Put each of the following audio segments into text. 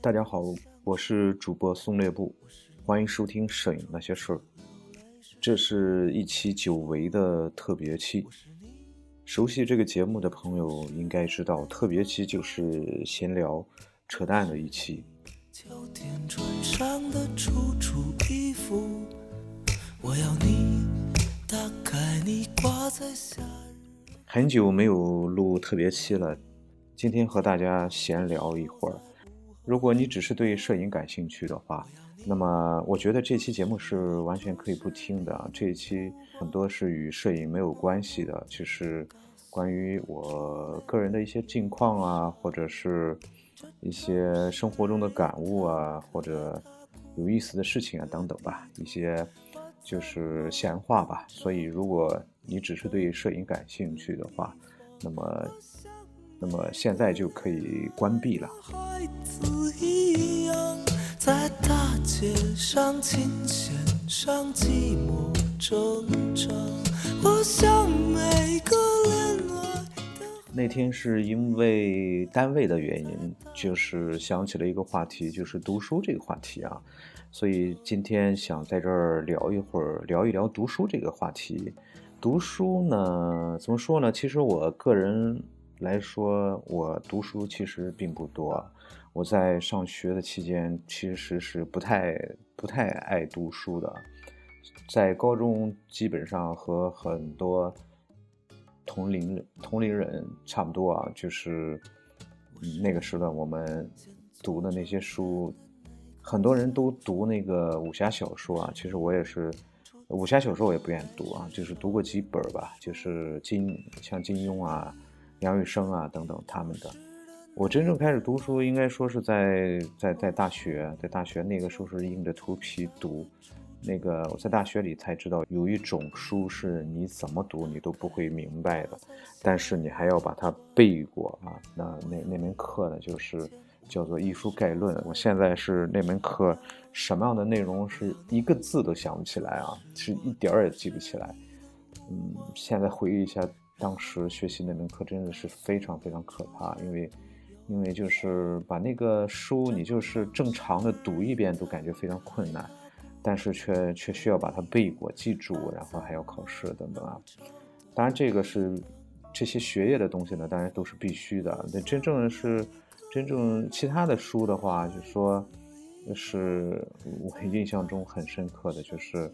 大家好，我是主播宋烈布，欢迎收听《摄影那些事儿》。这是一期久违的特别期。熟悉这个节目的朋友应该知道，特别期就是闲聊、扯淡的一期。很久没有录特别期了，今天和大家闲聊一会儿。如果你只是对摄影感兴趣的话，那么我觉得这期节目是完全可以不听的。这一期很多是与摄影没有关系的，就是关于我个人的一些近况啊，或者是一些生活中的感悟啊，或者有意思的事情啊等等吧，一些就是闲话吧。所以，如果你只是对摄影感兴趣的话，那么。那么现在就可以关闭了。那天是因为单位的原因，就是想起了一个话题，就是读书这个话题啊，所以今天想在这儿聊一会儿，聊一聊读书这个话题。读书呢，怎么说呢？其实我个人。来说，我读书其实并不多。我在上学的期间，其实是不太不太爱读书的。在高中，基本上和很多同龄人同龄人差不多啊，就是那个时段我们读的那些书，很多人都读那个武侠小说啊。其实我也是，武侠小说我也不愿意读啊，就是读过几本吧，就是金像金庸啊。杨雨生啊，等等他们的，我真正开始读书，应该说是在在在大学，在大学那个时候是硬着头皮读，那个我在大学里才知道，有一种书是你怎么读你都不会明白的，但是你还要把它背过啊。那那那门课呢，就是叫做《艺术概论》。我现在是那门课什么样的内容是一个字都想不起来啊，是一点儿也记不起来。嗯，现在回忆一下。当时学习那门课真的是非常非常可怕，因为，因为就是把那个书你就是正常的读一遍都感觉非常困难，但是却却需要把它背过记住，然后还要考试等等啊。当然这个是这些学业的东西呢，当然都是必须的。那真正是真正其他的书的话，就说，是我印象中很深刻的就是。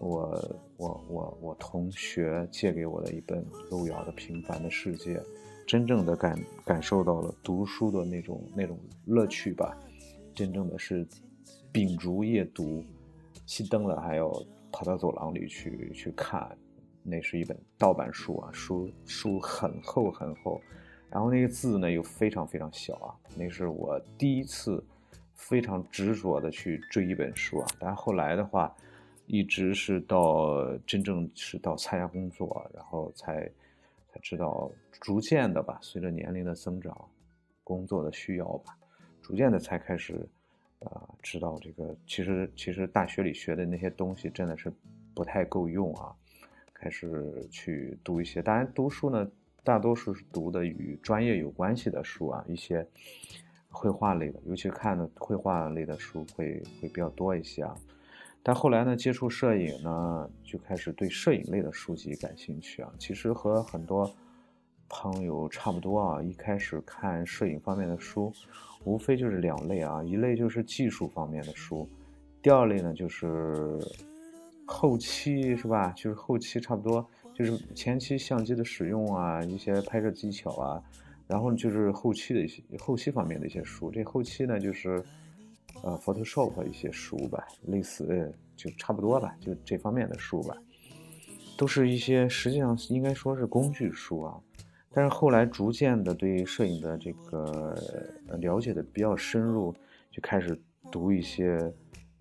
我我我我同学借给我的一本路遥的《平凡的世界》，真正的感感受到了读书的那种那种乐趣吧，真正的是秉烛夜读，熄灯了还要跑到走廊里去去看，那是一本盗版书啊，书书很厚很厚，然后那个字呢又非常非常小啊，那是我第一次非常执着的去追一本书啊，但后来的话。一直是到真正是到参加工作，然后才才知道，逐渐的吧，随着年龄的增长，工作的需要吧，逐渐的才开始，呃，知道这个其实其实大学里学的那些东西真的是不太够用啊，开始去读一些，当然读书呢，大多数是读的与专业有关系的书啊，一些绘画类的，尤其看的绘画类的书会会比较多一些啊。但后来呢，接触摄影呢，就开始对摄影类的书籍感兴趣啊。其实和很多朋友差不多啊，一开始看摄影方面的书，无非就是两类啊，一类就是技术方面的书，第二类呢就是后期是吧？就是后期差不多就是前期相机的使用啊，一些拍摄技巧啊，然后就是后期的一些后期方面的一些书。这后期呢就是。呃，Photoshop 一些书吧，类似就差不多吧，就这方面的书吧，都是一些实际上应该说是工具书啊。但是后来逐渐的对摄影的这个了解的比较深入，就开始读一些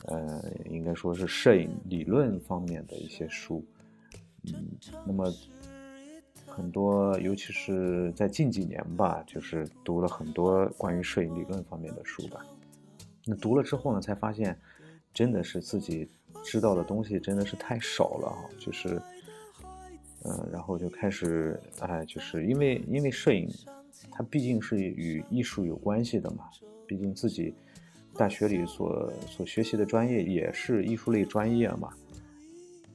呃，应该说是摄影理论方面的一些书。嗯，那么很多，尤其是在近几年吧，就是读了很多关于摄影理论方面的书吧。那读了之后呢，才发现，真的是自己知道的东西真的是太少了啊！就是，嗯，然后就开始，哎，就是因为因为摄影它毕竟是与艺术有关系的嘛，毕竟自己大学里所所学习的专业也是艺术类专业嘛。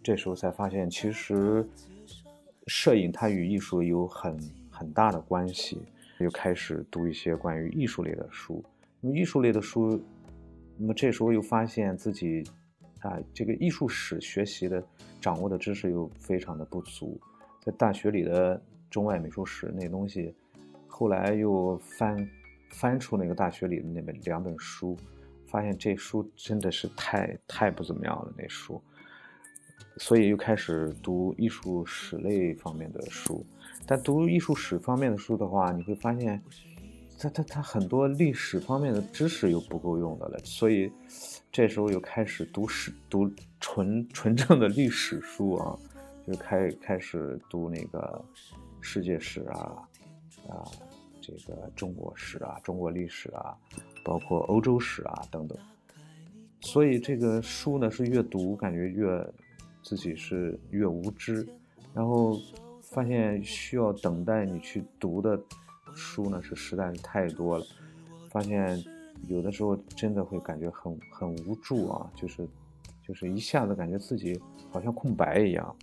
这时候才发现，其实摄影它与艺术有很很大的关系，又开始读一些关于艺术类的书。那么艺术类的书，那么这时候又发现自己啊，这个艺术史学习的掌握的知识又非常的不足，在大学里的中外美术史那东西，后来又翻翻出那个大学里的那本两本书，发现这书真的是太太不怎么样了，那书。所以又开始读艺术史类方面的书，但读艺术史方面的书的话，你会发现，它它它很多历史方面的知识又不够用的了。所以这时候又开始读史，读纯纯正的历史书啊，就开开始读那个世界史啊，啊，这个中国史啊，中国历史啊，包括欧洲史啊等等。所以这个书呢，是越读感觉越。自己是越无知，然后发现需要等待你去读的书呢，是实在是太多了。发现有的时候真的会感觉很很无助啊，就是就是一下子感觉自己好像空白一样。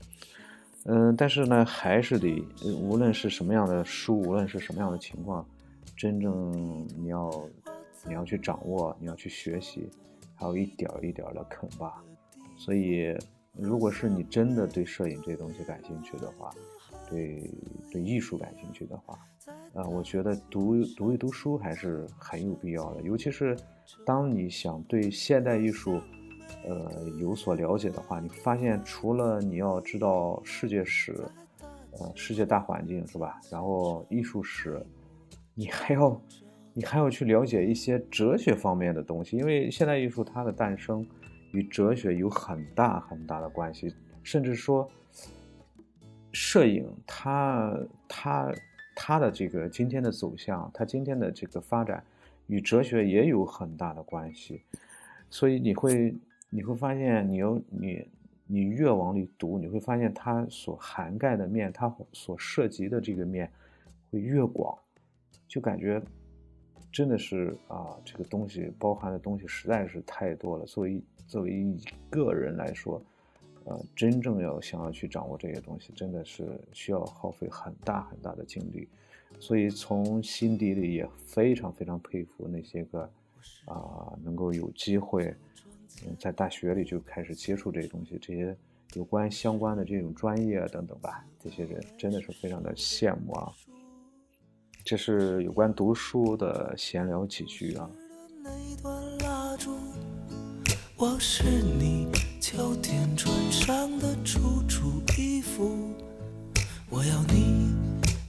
嗯，但是呢，还是得无论是什么样的书，无论是什么样的情况，真正你要你要去掌握，你要去学习，还有一点一点的啃吧。所以。如果是你真的对摄影这东西感兴趣的话，对对艺术感兴趣的话，啊，我觉得读读一读书还是很有必要的。尤其是当你想对现代艺术，呃，有所了解的话，你发现除了你要知道世界史，呃，世界大环境是吧？然后艺术史，你还要你还要去了解一些哲学方面的东西，因为现代艺术它的诞生。与哲学有很大很大的关系，甚至说，摄影它它它的这个今天的走向，它今天的这个发展，与哲学也有很大的关系。所以你会你会发现，你有你你越往里读，你会发现它所涵盖的面，它所涉及的这个面会越广，就感觉。真的是啊，这个东西包含的东西实在是太多了。作为作为一个人来说，呃，真正要想要去掌握这些东西，真的是需要耗费很大很大的精力。所以从心底里也非常非常佩服那些个啊，能够有机会嗯在大学里就开始接触这些东西，这些有关相关的这种专业等等吧，这些人真的是非常的羡慕啊。这是有关读书的闲聊几句啊。我是你秋天穿上的楚楚衣服，我要你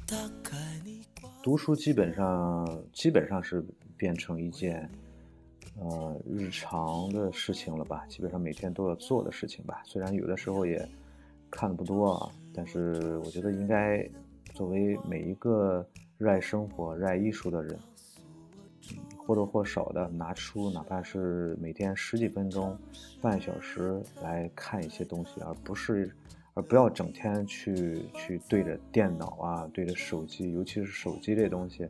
打开你读书基本上基本上是变成一件呃日常的事情了吧，基本上每天都要做的事情吧。虽然有的时候也看的不多啊，但是我觉得应该作为每一个。热爱生活、热爱艺术的人，或多或少的拿出哪怕是每天十几分钟、半小时来看一些东西，而不是，而不要整天去去对着电脑啊、对着手机，尤其是手机这东西。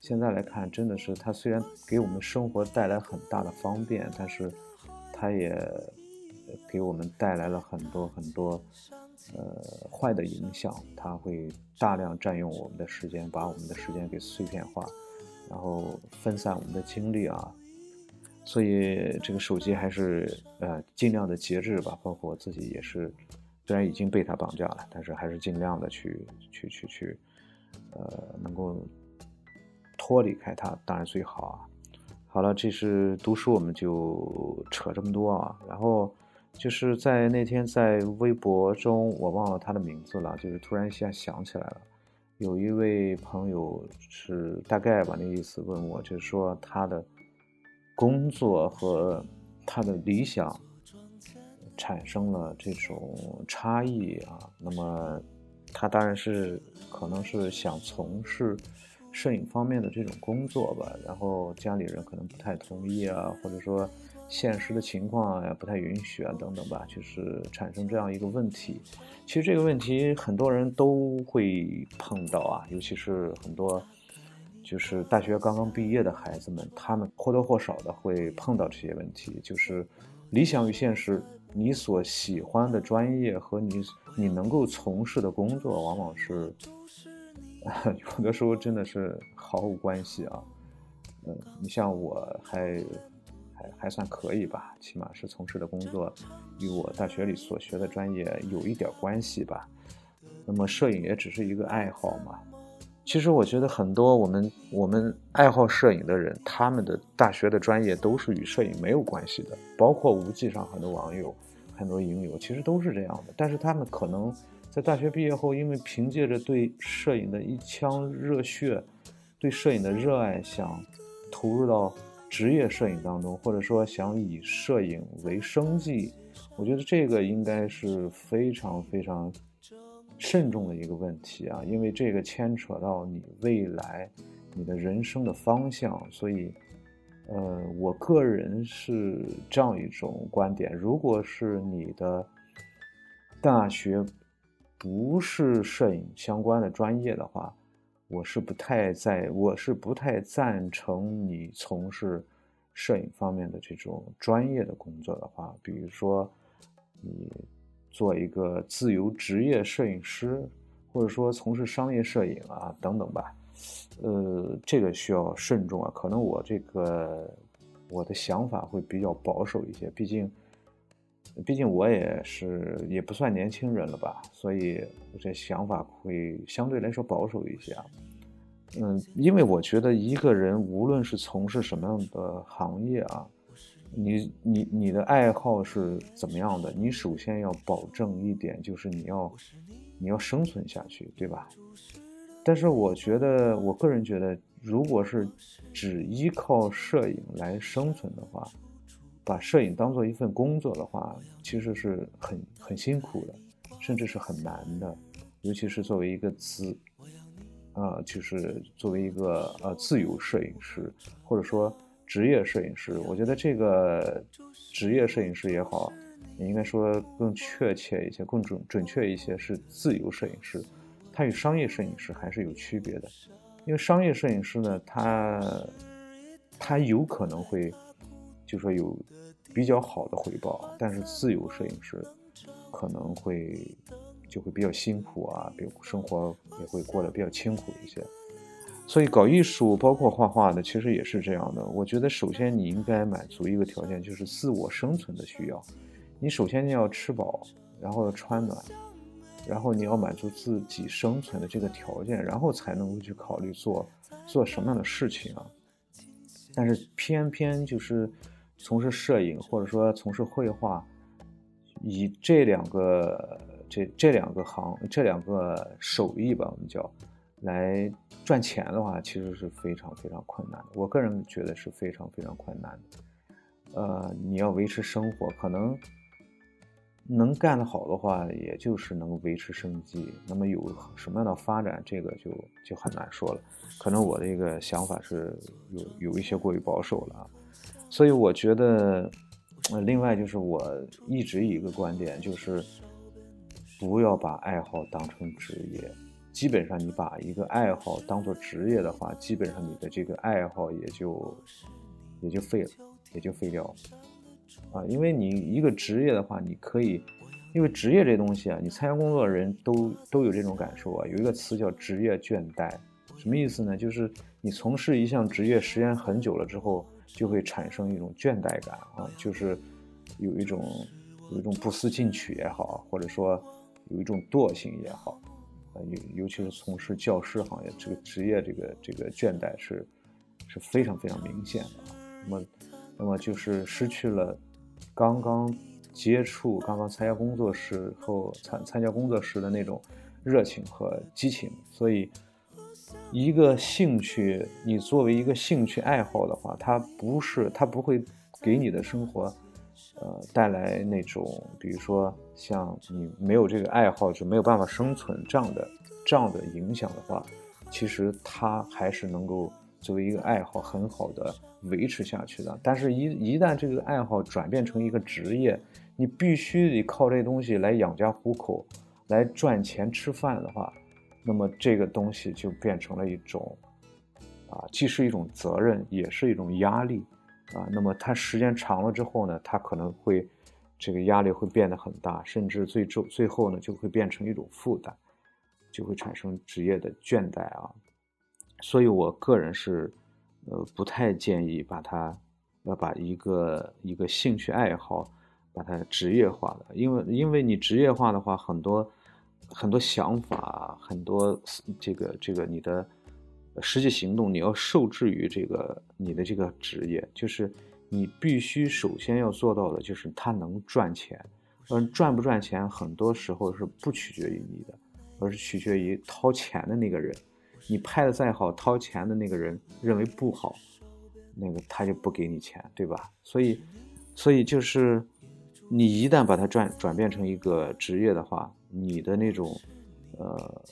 现在来看，真的是它虽然给我们生活带来很大的方便，但是它也给我们带来了很多很多。呃，坏的影响，它会大量占用我们的时间，把我们的时间给碎片化，然后分散我们的精力啊。所以这个手机还是呃尽量的节制吧。包括我自己也是，虽然已经被它绑架了，但是还是尽量的去去去去，呃，能够脱离开它，当然最好啊。好了，这是读书，我们就扯这么多啊，然后。就是在那天在微博中，我忘了他的名字了，就是突然一下想起来了，有一位朋友是大概吧，那意思问我，就是说他的工作和他的理想产生了这种差异啊。那么他当然是可能是想从事摄影方面的这种工作吧，然后家里人可能不太同意啊，或者说。现实的情况也不太允许啊，等等吧，就是产生这样一个问题。其实这个问题很多人都会碰到啊，尤其是很多就是大学刚刚毕业的孩子们，他们或多或少的会碰到这些问题，就是理想与现实，你所喜欢的专业和你你能够从事的工作，往往是 有的时候真的是毫无关系啊。嗯，你像我还还还算可以吧，起码是从事的工作与我大学里所学的专业有一点关系吧。那么摄影也只是一个爱好嘛。其实我觉得很多我们我们爱好摄影的人，他们的大学的专业都是与摄影没有关系的，包括无忌上很多网友、很多影友，其实都是这样的。但是他们可能在大学毕业后，因为凭借着对摄影的一腔热血，对摄影的热爱，想。投入到职业摄影当中，或者说想以摄影为生计，我觉得这个应该是非常非常慎重的一个问题啊，因为这个牵扯到你未来你的人生的方向。所以，呃，我个人是这样一种观点：如果是你的大学不是摄影相关的专业的话，我是不太在，我是不太赞成你从事摄影方面的这种专业的工作的话，比如说你做一个自由职业摄影师，或者说从事商业摄影啊等等吧，呃，这个需要慎重啊。可能我这个我的想法会比较保守一些，毕竟毕竟我也是也不算年轻人了吧，所以我这想法会相对来说保守一些。嗯，因为我觉得一个人无论是从事什么样的行业啊，你你你的爱好是怎么样的，你首先要保证一点，就是你要你要生存下去，对吧？但是我觉得，我个人觉得，如果是只依靠摄影来生存的话，把摄影当做一份工作的话，其实是很很辛苦的，甚至是很难的，尤其是作为一个资。呃，就是作为一个呃自由摄影师，或者说职业摄影师，我觉得这个职业摄影师也好，你应该说更确切一些、更准准确一些是自由摄影师，他与商业摄影师还是有区别的。因为商业摄影师呢，他他有可能会就说有比较好的回报，但是自由摄影师可能会。就会比较辛苦啊，比如生活也会过得比较清苦一些。所以搞艺术，包括画画的，其实也是这样的。我觉得首先你应该满足一个条件，就是自我生存的需要。你首先要吃饱，然后要穿暖，然后你要满足自己生存的这个条件，然后才能够去考虑做做什么样的事情啊。但是偏偏就是从事摄影或者说从事绘画，以这两个。这这两个行，这两个手艺吧，我们叫来赚钱的话，其实是非常非常困难的。我个人觉得是非常非常困难的。呃，你要维持生活，可能能干得好的话，也就是能维持生计。那么有什么样的发展，这个就就很难说了。可能我的一个想法是有有一些过于保守了，所以我觉得，另外就是我一直一个观点就是。不要把爱好当成职业，基本上你把一个爱好当做职业的话，基本上你的这个爱好也就也就废了，也就废掉了啊！因为你一个职业的话，你可以，因为职业这东西啊，你参加工作的人都都有这种感受啊。有一个词叫职业倦怠，什么意思呢？就是你从事一项职业时间很久了之后，就会产生一种倦怠感啊，就是有一种有一种不思进取也好，或者说。有一种惰性也好，啊，尤尤其是从事教师行业这个职业，这个这个倦怠是是非常非常明显的。那么，那么就是失去了刚刚接触、刚刚参加工作时候参参加工作时的那种热情和激情。所以，一个兴趣，你作为一个兴趣爱好的话，它不是，它不会给你的生活。呃，带来那种，比如说像你没有这个爱好就没有办法生存这样的这样的影响的话，其实它还是能够作为一个爱好很好的维持下去的。但是，一一旦这个爱好转变成一个职业，你必须得靠这东西来养家糊口，来赚钱吃饭的话，那么这个东西就变成了一种啊，既是一种责任，也是一种压力啊。那么它时间长了之后呢，它可能会这个压力会变得很大，甚至最终最后呢就会变成一种负担，就会产生职业的倦怠啊。所以我个人是呃不太建议把它要把一个一个兴趣爱好把它职业化的，因为因为你职业化的话，很多很多想法，很多这个这个你的。实际行动你要受制于这个你的这个职业，就是你必须首先要做到的就是它能赚钱，嗯，赚不赚钱很多时候是不取决于你的，而是取决于掏钱的那个人。你拍的再好，掏钱的那个人认为不好，那个他就不给你钱，对吧？所以，所以就是你一旦把它转转变成一个职业的话，你的那种，呃。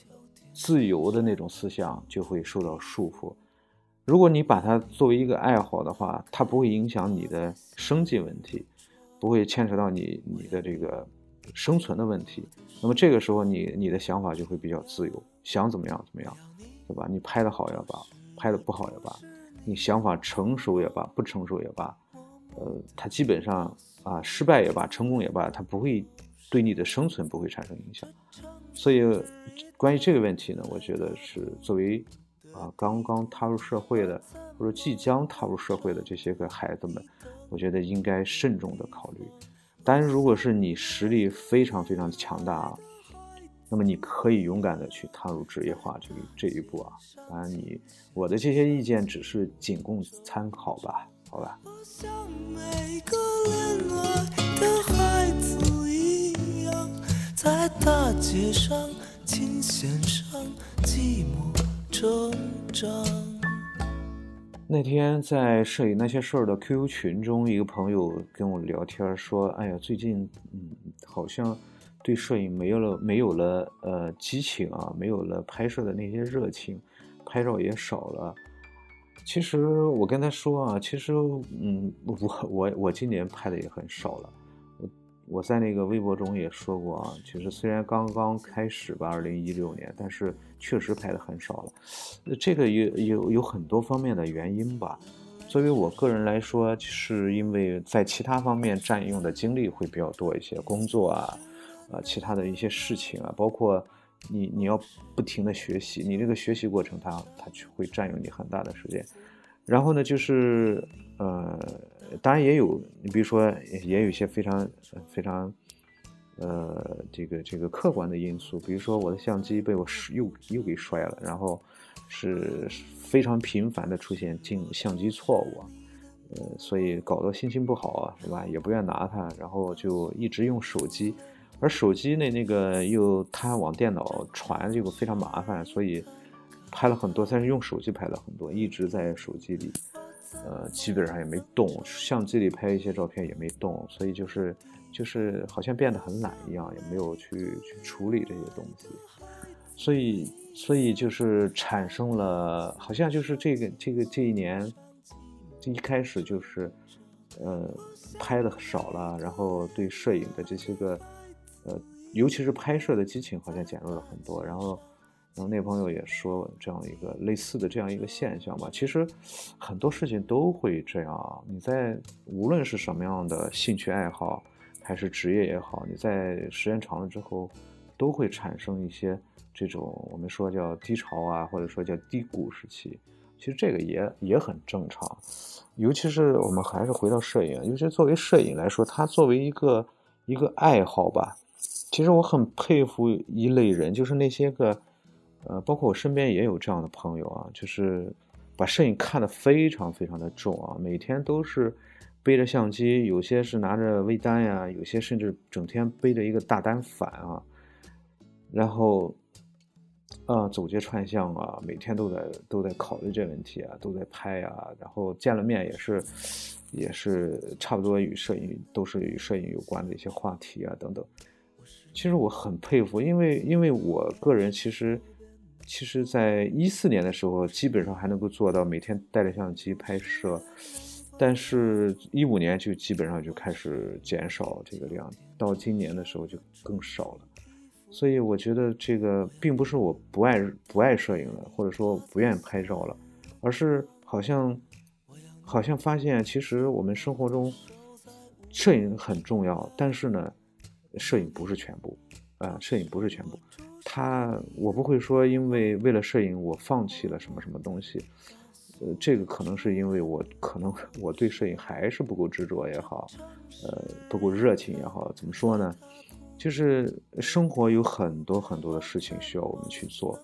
自由的那种思想就会受到束缚。如果你把它作为一个爱好的话，它不会影响你的生计问题，不会牵扯到你你的这个生存的问题。那么这个时候，你你的想法就会比较自由，想怎么样怎么样，对吧？你拍的好也罢，拍的不好也罢，你想法成熟也罢，不成熟也罢，呃，它基本上啊，失败也罢，成功也罢，它不会对你的生存不会产生影响。所以，关于这个问题呢，我觉得是作为啊刚刚踏入社会的，或者即将踏入社会的这些个孩子们，我觉得应该慎重的考虑。当然，如果是你实力非常非常强大，那么你可以勇敢的去踏入职业化这个这一步啊。当然，你我的这些意见只是仅供参考吧，好吧。在大街上，琴弦上，寂寞成长。那天在摄影那些事儿的 QQ 群中，一个朋友跟我聊天说：“哎呀，最近嗯，好像对摄影没有了没有了呃激情啊，没有了拍摄的那些热情，拍照也少了。”其实我跟他说啊，其实嗯，我 我我今年拍的也很少了。我在那个微博中也说过啊，其实虽然刚刚开始吧，二零一六年，但是确实拍的很少了。这个有有有很多方面的原因吧。作为我个人来说，是因为在其他方面占用的精力会比较多一些，工作啊，呃，其他的一些事情啊，包括你你要不停的学习，你这个学习过程它它就会占用你很大的时间。然后呢，就是呃。当然也有，你比如说，也有一些非常非常，呃，这个这个客观的因素，比如说我的相机被我又又给摔了，然后是非常频繁的出现进相机错误，呃，所以搞得心情不好啊，是吧？也不愿拿它，然后就一直用手机，而手机那那个又它往电脑传这个非常麻烦，所以拍了很多，但是用手机拍了很多，一直在手机里。呃，基本上也没动，相机里拍一些照片也没动，所以就是就是好像变得很懒一样，也没有去去处理这些东西，所以所以就是产生了，好像就是这个这个这一年，这一开始就是呃拍的少了，然后对摄影的这些个呃，尤其是拍摄的激情好像减弱了很多，然后。然后那朋友也说这样一个类似的这样一个现象吧，其实很多事情都会这样。你在无论是什么样的兴趣爱好，还是职业也好，你在时间长了之后，都会产生一些这种我们说叫低潮啊，或者说叫低谷时期。其实这个也也很正常，尤其是我们还是回到摄影，尤其作为摄影来说，它作为一个一个爱好吧，其实我很佩服一类人，就是那些个。呃，包括我身边也有这样的朋友啊，就是把摄影看得非常非常的重啊，每天都是背着相机，有些是拿着微单呀，有些甚至整天背着一个大单反啊，然后啊走街串巷啊，每天都在都在考虑这问题啊，都在拍啊，然后见了面也是也是差不多与摄影都是与摄影有关的一些话题啊等等。其实我很佩服，因为因为我个人其实。其实，在一四年的时候，基本上还能够做到每天带着相机拍摄，但是，一五年就基本上就开始减少这个量，到今年的时候就更少了。所以，我觉得这个并不是我不爱不爱摄影了，或者说不愿意拍照了，而是好像好像发现，其实我们生活中摄影很重要，但是呢，摄影不是全部啊，摄影不是全部。他我不会说，因为为了摄影我放弃了什么什么东西。呃，这个可能是因为我可能我对摄影还是不够执着也好，呃，不够热情也好，怎么说呢？就是生活有很多很多的事情需要我们去做，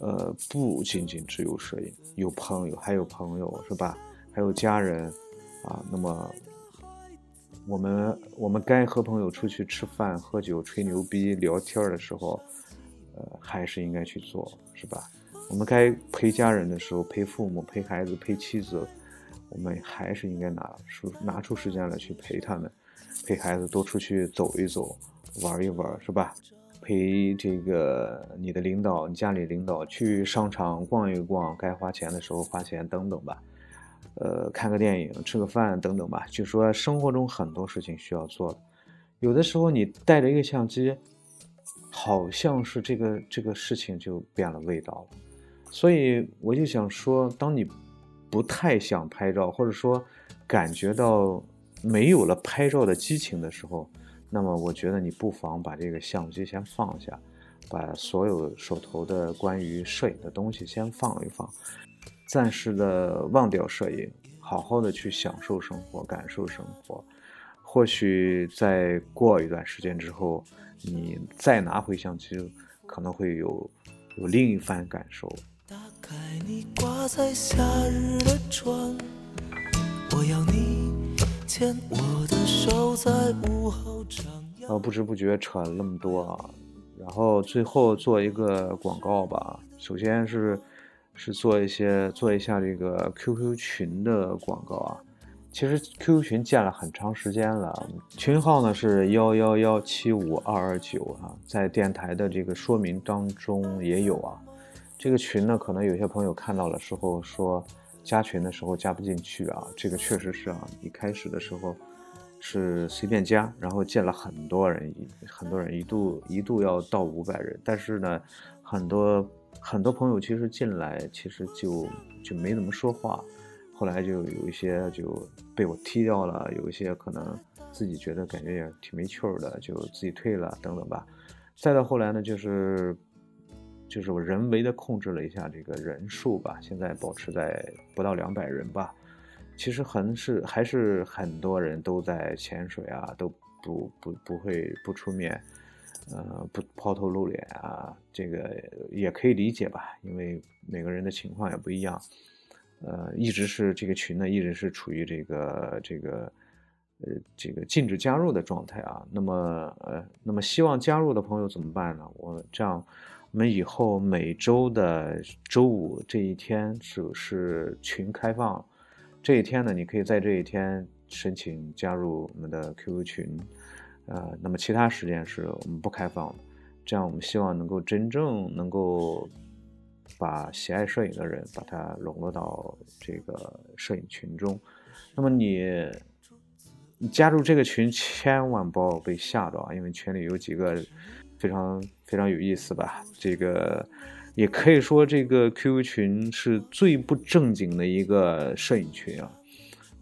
呃，不仅仅只有摄影，有朋友，还有朋友是吧？还有家人啊。那么我们我们该和朋友出去吃饭、喝酒、吹牛逼、聊天的时候，呃，还是应该去做，是吧？我们该陪家人的时候，陪父母、陪孩子、陪妻子，我们还是应该拿出拿出时间来去陪他们，陪孩子多出去走一走，玩一玩，是吧？陪这个你的领导、你家里领导去商场逛一逛，该花钱的时候花钱等等吧。呃，看个电影、吃个饭等等吧。就说生活中很多事情需要做的，有的时候你带着一个相机，好像是这个这个事情就变了味道了。所以我就想说，当你不太想拍照，或者说感觉到没有了拍照的激情的时候，那么我觉得你不妨把这个相机先放下，把所有手头的关于摄影的东西先放一放，暂时的忘掉摄影，好好的去享受生活，感受生活。或许在过一段时间之后，你再拿回相机，可能会有有另一番感受。打开你挂在夏日的窗，我要你牵我的手在午后徜徉。不知不觉扯了那么多啊，然后最后做一个广告吧。首先是是做一些做一下这个 QQ 群的广告啊。其实 QQ 群建了很长时间了，群号呢是幺幺幺七五二二九啊，在电台的这个说明当中也有啊。这个群呢，可能有些朋友看到了时候说加群的时候加不进去啊，这个确实是啊，一开始的时候是随便加，然后建了很多人，很多人一度一度要到五百人，但是呢，很多很多朋友其实进来其实就就没怎么说话，后来就有一些就被我踢掉了，有一些可能自己觉得感觉也挺没趣的，就自己退了等等吧，再到后来呢，就是。就是我人为的控制了一下这个人数吧，现在保持在不到两百人吧。其实很是还是很多人都在潜水啊，都不不不会不出面，呃不抛头露脸啊，这个也可以理解吧，因为每个人的情况也不一样。呃，一直是这个群呢，一直是处于这个这个呃这个禁止加入的状态啊。那么呃那么希望加入的朋友怎么办呢？我这样。我们以后每周的周五这一天是是群开放，这一天呢，你可以在这一天申请加入我们的 QQ 群，呃，那么其他时间是我们不开放的。这样我们希望能够真正能够把喜爱摄影的人把它笼络到这个摄影群中。那么你你加入这个群千万不要被吓到啊，因为群里有几个。非常非常有意思吧？这个也可以说，这个 QQ 群是最不正经的一个摄影群啊。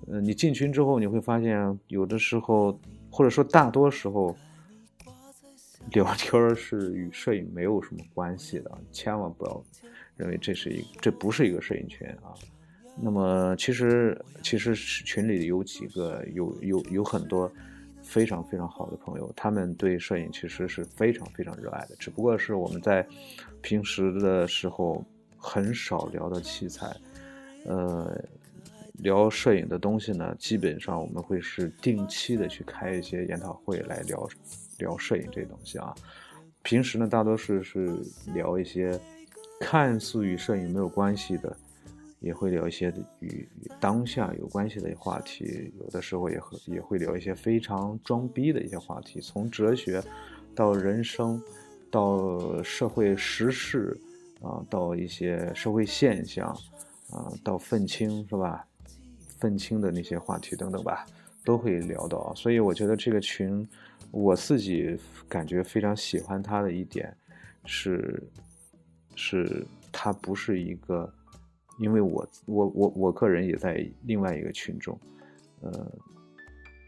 嗯，你进群之后，你会发现，有的时候，或者说大多时候，聊天是与摄影没有什么关系的。千万不要认为这是一这不是一个摄影群啊。那么，其实其实群里有几个有有有很多。非常非常好的朋友，他们对摄影其实是非常非常热爱的，只不过是我们在平时的时候很少聊到器材，呃，聊摄影的东西呢，基本上我们会是定期的去开一些研讨会来聊聊摄影这东西啊。平时呢，大多数是聊一些看似与摄影没有关系的。也会聊一些与当下有关系的话题，有的时候也会也会聊一些非常装逼的一些话题，从哲学到人生，到社会时事啊，到一些社会现象啊，到愤青是吧？愤青的那些话题等等吧，都会聊到。所以我觉得这个群，我自己感觉非常喜欢它的一点是，是它不是一个。因为我我我我个人也在另外一个群中，呃，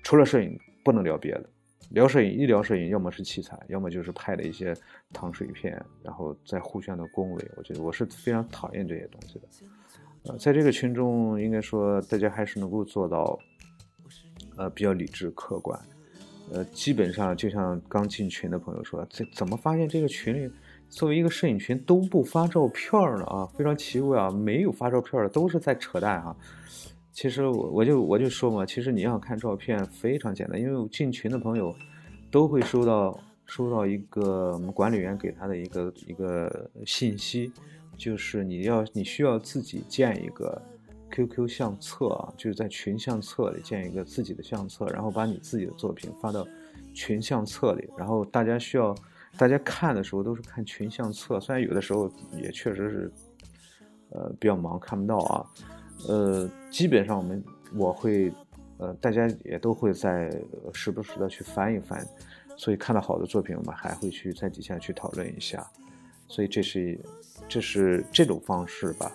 除了摄影不能聊别的，聊摄影一聊摄影，要么是器材，要么就是拍的一些糖水片，然后再互相的恭维，我觉得我是非常讨厌这些东西的。呃，在这个群中，应该说大家还是能够做到，呃，比较理智客观。呃，基本上就像刚进群的朋友说，这怎么发现这个群里作为一个摄影群都不发照片呢？啊，非常奇怪啊，没有发照片的都是在扯淡啊。其实我我就我就说嘛，其实你要看照片非常简单，因为进群的朋友都会收到收到一个我们管理员给他的一个一个信息。就是你要，你需要自己建一个 QQ 相册啊，就是在群相册里建一个自己的相册，然后把你自己的作品发到群相册里，然后大家需要，大家看的时候都是看群相册，虽然有的时候也确实是，呃，比较忙看不到啊，呃，基本上我们我会，呃，大家也都会在时不时的去翻一翻，所以看到好的作品，我们还会去在底下去讨论一下。所以这是，这是这种方式吧，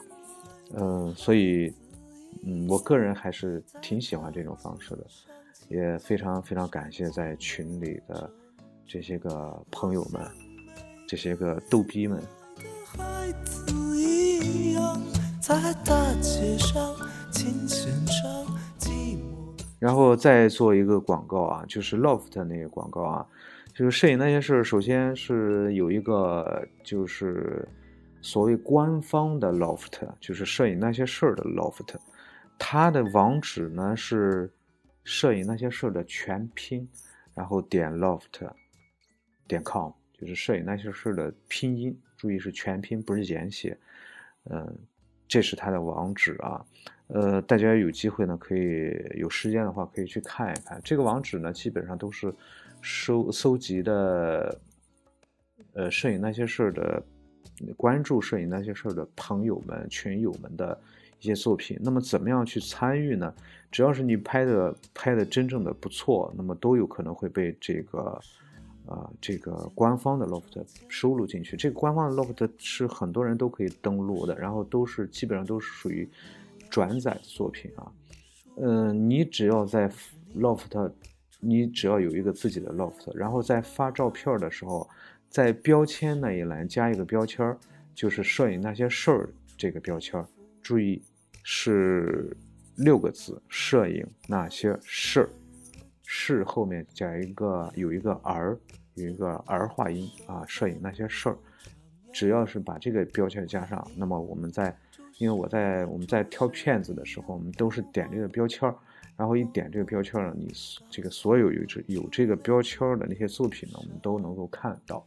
嗯，所以，嗯，我个人还是挺喜欢这种方式的，也非常非常感谢在群里的这些个朋友们，这些个逗逼们。然后再做一个广告啊，就是 LOFT 那个广告啊。就是摄影那些事儿，首先是有一个，就是所谓官方的 loft，就是摄影那些事儿的 loft，它的网址呢是摄影那些事儿的全拼，然后点 loft 点 com，就是摄影那些事的拼音，注意是全拼，不是简写。嗯，这是它的网址啊。呃，大家有机会呢，可以有时间的话可以去看一看。这个网址呢，基本上都是。收搜集的，呃，摄影那些事的，关注摄影那些事的朋友们、群友们的一些作品。那么，怎么样去参与呢？只要是你拍的拍的真正的不错，那么都有可能会被这个，呃，这个官方的 loft 收录进去。这个官方的 loft 是很多人都可以登录的，然后都是基本上都是属于转载的作品啊。嗯，你只要在 loft。你只要有一个自己的 loft，然后在发照片的时候，在标签那一栏加一个标签，就是摄影那些事儿这个标签，注意是六个字，摄影那些事儿，是后面加一个有一个儿，有一个儿化音啊，摄影那些事儿，只要是把这个标签加上，那么我们在，因为我在我们在挑片子的时候，我们都是点这个标签儿。然后一点这个标签呢，你这个所有有这有这个标签儿的那些作品呢，我们都能够看到。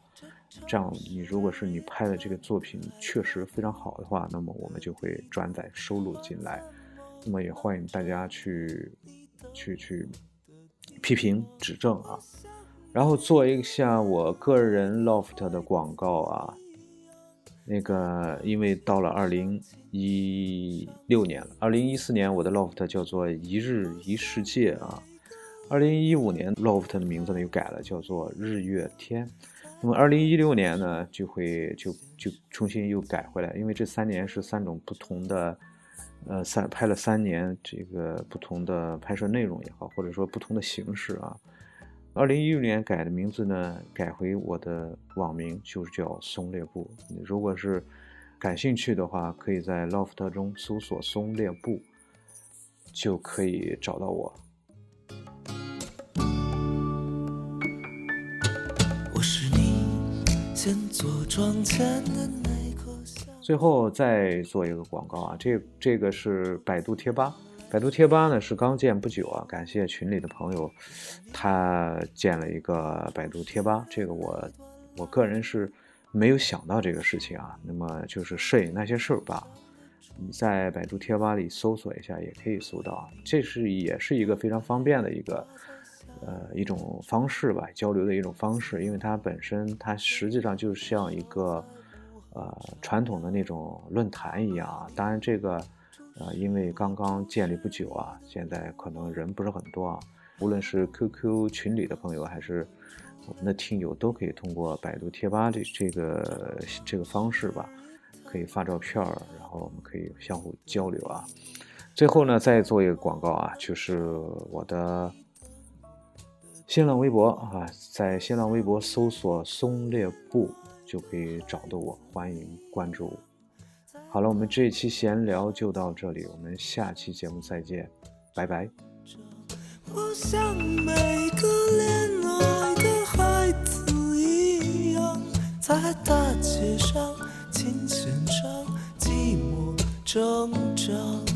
这样，你如果是你拍的这个作品确实非常好的话，那么我们就会转载收录进来。那么也欢迎大家去去去批评指正啊。然后做一下我个人 loft 的广告啊。那个，因为到了二零一六年了，二零一四年我的 loft 叫做一日一世界啊，二零一五年 loft 的名字呢又改了，叫做日月天。那么二零一六年呢就会就就重新又改回来，因为这三年是三种不同的，呃，三拍了三年这个不同的拍摄内容也好，或者说不同的形式啊。二零一六年改的名字呢，改回我的网名就是叫松猎布。如果是感兴趣的话，可以在 Loft 中搜索“松猎布”，就可以找到我。我是你。先做妆前的最后再做一个广告啊，这这个是百度贴吧。百度贴吧呢是刚建不久啊，感谢群里的朋友，他建了一个百度贴吧。这个我我个人是没有想到这个事情啊。那么就是摄影那些事儿吧，你在百度贴吧里搜索一下也可以搜到。这是也是一个非常方便的一个呃一种方式吧，交流的一种方式，因为它本身它实际上就像一个呃传统的那种论坛一样啊。当然这个。啊，因为刚刚建立不久啊，现在可能人不是很多啊。无论是 QQ 群里的朋友，还是我们的听友，都可以通过百度贴吧这这个这个方式吧，可以发照片，然后我们可以相互交流啊。最后呢，再做一个广告啊，就是我的新浪微博啊，在新浪微博搜索“松列布”就可以找到我，欢迎关注。好了，我们这一期闲聊就到这里，我们下期节目再见，拜拜。我像每个恋爱的孩子一样，在大街上、琴弦上寂寞挣扎。